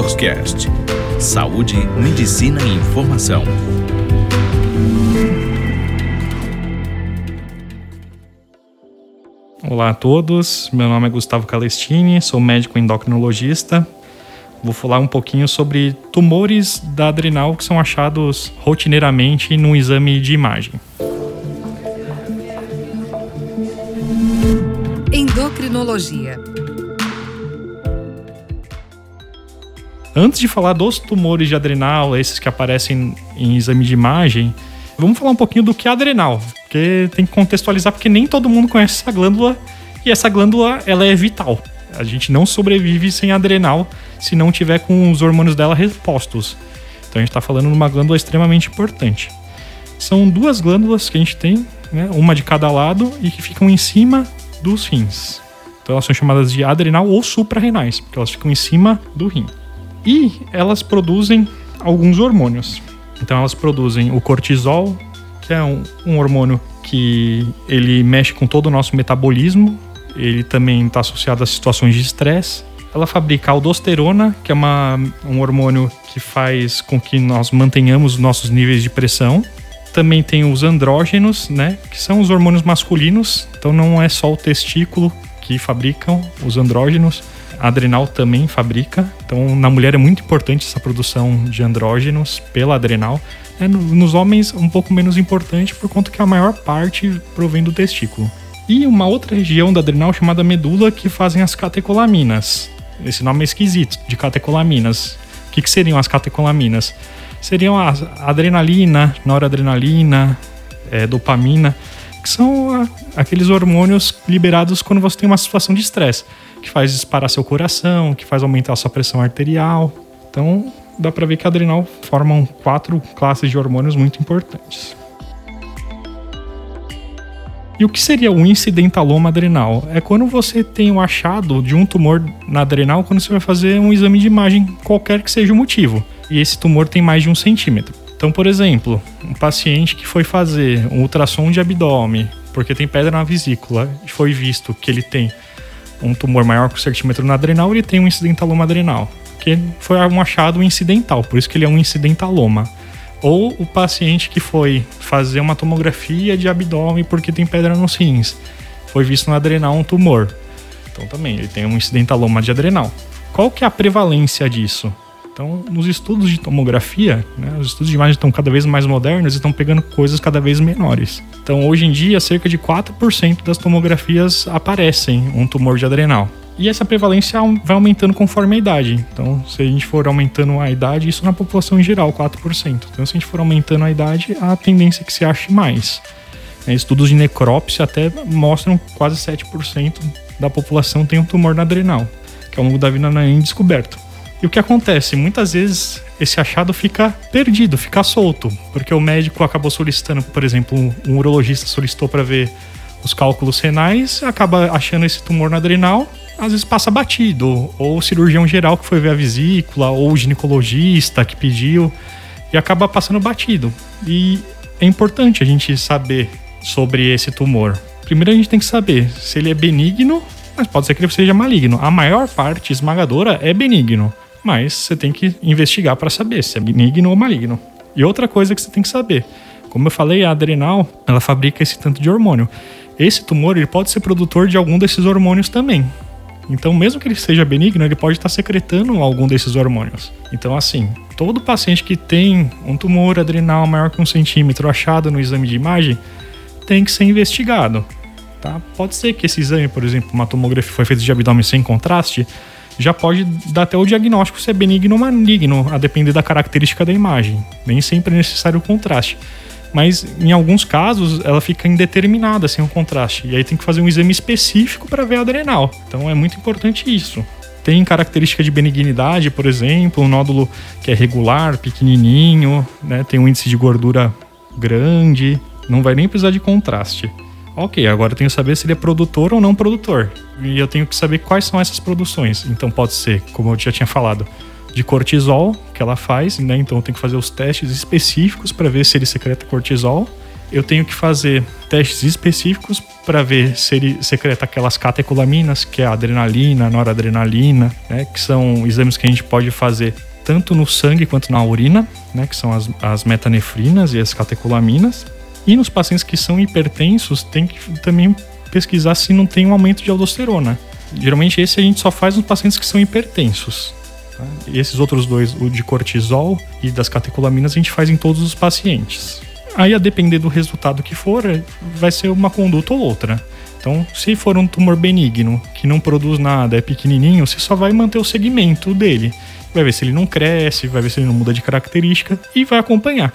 DoctorsCast. Saúde, medicina e informação. Olá a todos, meu nome é Gustavo Calestini, sou médico endocrinologista. Vou falar um pouquinho sobre tumores da adrenal que são achados rotineiramente no exame de imagem. Endocrinologia. Antes de falar dos tumores de adrenal, esses que aparecem em exame de imagem, vamos falar um pouquinho do que é adrenal, porque tem que contextualizar porque nem todo mundo conhece essa glândula e essa glândula ela é vital. A gente não sobrevive sem adrenal se não tiver com os hormônios dela repostos. Então a gente está falando de uma glândula extremamente importante. São duas glândulas que a gente tem, né, uma de cada lado e que ficam em cima dos rins. Então elas são chamadas de adrenal ou suprarrenais, porque elas ficam em cima do rim. E elas produzem alguns hormônios. Então elas produzem o cortisol, que é um, um hormônio que ele mexe com todo o nosso metabolismo. Ele também está associado a situações de estresse. Ela fabrica aldosterona, que é uma, um hormônio que faz com que nós mantenhamos os nossos níveis de pressão. Também tem os andrógenos, né, que são os hormônios masculinos. Então não é só o testículo que fabricam os andrógenos, a adrenal também fabrica. Então, na mulher é muito importante essa produção de andrógenos pela adrenal. É, nos homens, um pouco menos importante, por conta que a maior parte provém do testículo. E uma outra região da adrenal chamada medula que fazem as catecolaminas. Esse nome é esquisito, de catecolaminas. O que, que seriam as catecolaminas? Seriam a adrenalina, noradrenalina, é, dopamina, que são aqueles hormônios liberados quando você tem uma situação de estresse que faz disparar seu coração, que faz aumentar sua pressão arterial. Então, dá para ver que adrenal formam quatro classes de hormônios muito importantes. E o que seria o incidentaloma adrenal? É quando você tem um achado de um tumor na adrenal quando você vai fazer um exame de imagem, qualquer que seja o motivo. E esse tumor tem mais de um centímetro. Então, por exemplo, um paciente que foi fazer um ultrassom de abdômen, porque tem pedra na vesícula, foi visto que ele tem um tumor maior que o centímetro na adrenal, ele tem um incidentaloma adrenal, que foi um achado incidental, por isso que ele é um incidentaloma. Ou o paciente que foi fazer uma tomografia de abdômen porque tem pedra nos rins, foi visto na adrenal um tumor. Então também ele tem um incidentaloma de adrenal. Qual que é a prevalência disso? Então, nos estudos de tomografia, né, os estudos de imagem estão cada vez mais modernos e estão pegando coisas cada vez menores. Então, hoje em dia, cerca de 4% das tomografias aparecem um tumor de adrenal. E essa prevalência vai aumentando conforme a idade. Então, se a gente for aumentando a idade, isso na população em geral, 4%. Então, se a gente for aumentando a idade, a tendência é que se ache mais. É, estudos de necrópsia até mostram quase 7% da população tem um tumor na adrenal, que ao longo da vida não é descoberto. E o que acontece? Muitas vezes esse achado fica perdido, fica solto, porque o médico acabou solicitando, por exemplo, um, urologista solicitou para ver os cálculos renais, acaba achando esse tumor na adrenal, às vezes passa batido, ou o cirurgião geral que foi ver a vesícula, ou o ginecologista que pediu, e acaba passando batido. E é importante a gente saber sobre esse tumor. Primeiro a gente tem que saber se ele é benigno, mas pode ser que ele seja maligno. A maior parte esmagadora é benigno mas você tem que investigar para saber se é benigno ou maligno. E outra coisa que você tem que saber, como eu falei, a adrenal, ela fabrica esse tanto de hormônio. Esse tumor, ele pode ser produtor de algum desses hormônios também. Então, mesmo que ele seja benigno, ele pode estar secretando algum desses hormônios. Então, assim, todo paciente que tem um tumor adrenal maior que um centímetro achado no exame de imagem tem que ser investigado. Tá? Pode ser que esse exame, por exemplo, uma tomografia foi feita de abdômen sem contraste, já pode dar até o diagnóstico se é benigno ou maligno, a depender da característica da imagem. Nem sempre é necessário o contraste. Mas em alguns casos ela fica indeterminada sem o contraste. E aí tem que fazer um exame específico para ver a adrenal. Então é muito importante isso. Tem característica de benignidade, por exemplo, um nódulo que é regular, pequenininho, né? tem um índice de gordura grande, não vai nem precisar de contraste. Ok, agora eu tenho que saber se ele é produtor ou não produtor. E eu tenho que saber quais são essas produções. Então pode ser, como eu já tinha falado, de cortisol que ela faz, né? Então eu tenho que fazer os testes específicos para ver se ele secreta cortisol. Eu tenho que fazer testes específicos para ver se ele secreta aquelas catecolaminas, que é a adrenalina, a noradrenalina, né, que são exames que a gente pode fazer tanto no sangue quanto na urina, né, que são as, as metanefrinas e as catecolaminas. E nos pacientes que são hipertensos, tem que também pesquisar se não tem um aumento de aldosterona. Geralmente esse a gente só faz nos pacientes que são hipertensos. Tá? E esses outros dois, o de cortisol e das catecolaminas, a gente faz em todos os pacientes. Aí, a depender do resultado que for, vai ser uma conduta ou outra. Então, se for um tumor benigno que não produz nada, é pequenininho, você só vai manter o segmento dele. Vai ver se ele não cresce, vai ver se ele não muda de característica e vai acompanhar.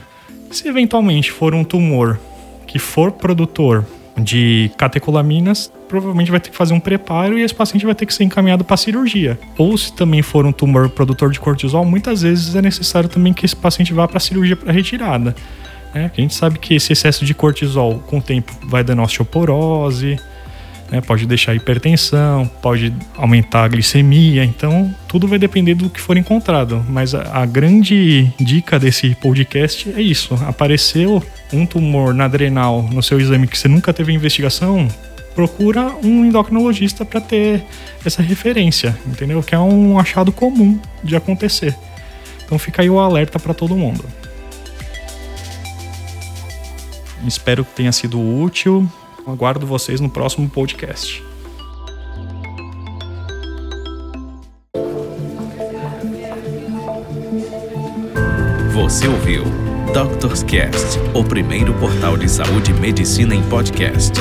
Se eventualmente for um tumor que for produtor de catecolaminas, provavelmente vai ter que fazer um preparo e esse paciente vai ter que ser encaminhado para cirurgia. Ou se também for um tumor produtor de cortisol, muitas vezes é necessário também que esse paciente vá para cirurgia para retirada. Né? A gente sabe que esse excesso de cortisol com o tempo vai dando osteoporose, né? pode deixar hipertensão, pode aumentar a glicemia, então tudo vai depender do que for encontrado. Mas a, a grande dica desse podcast é isso: apareceu um tumor na adrenal no seu exame que você nunca teve investigação, procura um endocrinologista para ter essa referência, entendeu? Que é um achado comum de acontecer. Então fica aí o alerta para todo mundo. Espero que tenha sido útil. Aguardo vocês no próximo podcast. Você ouviu Doctors Cast, o primeiro portal de saúde e medicina em podcast.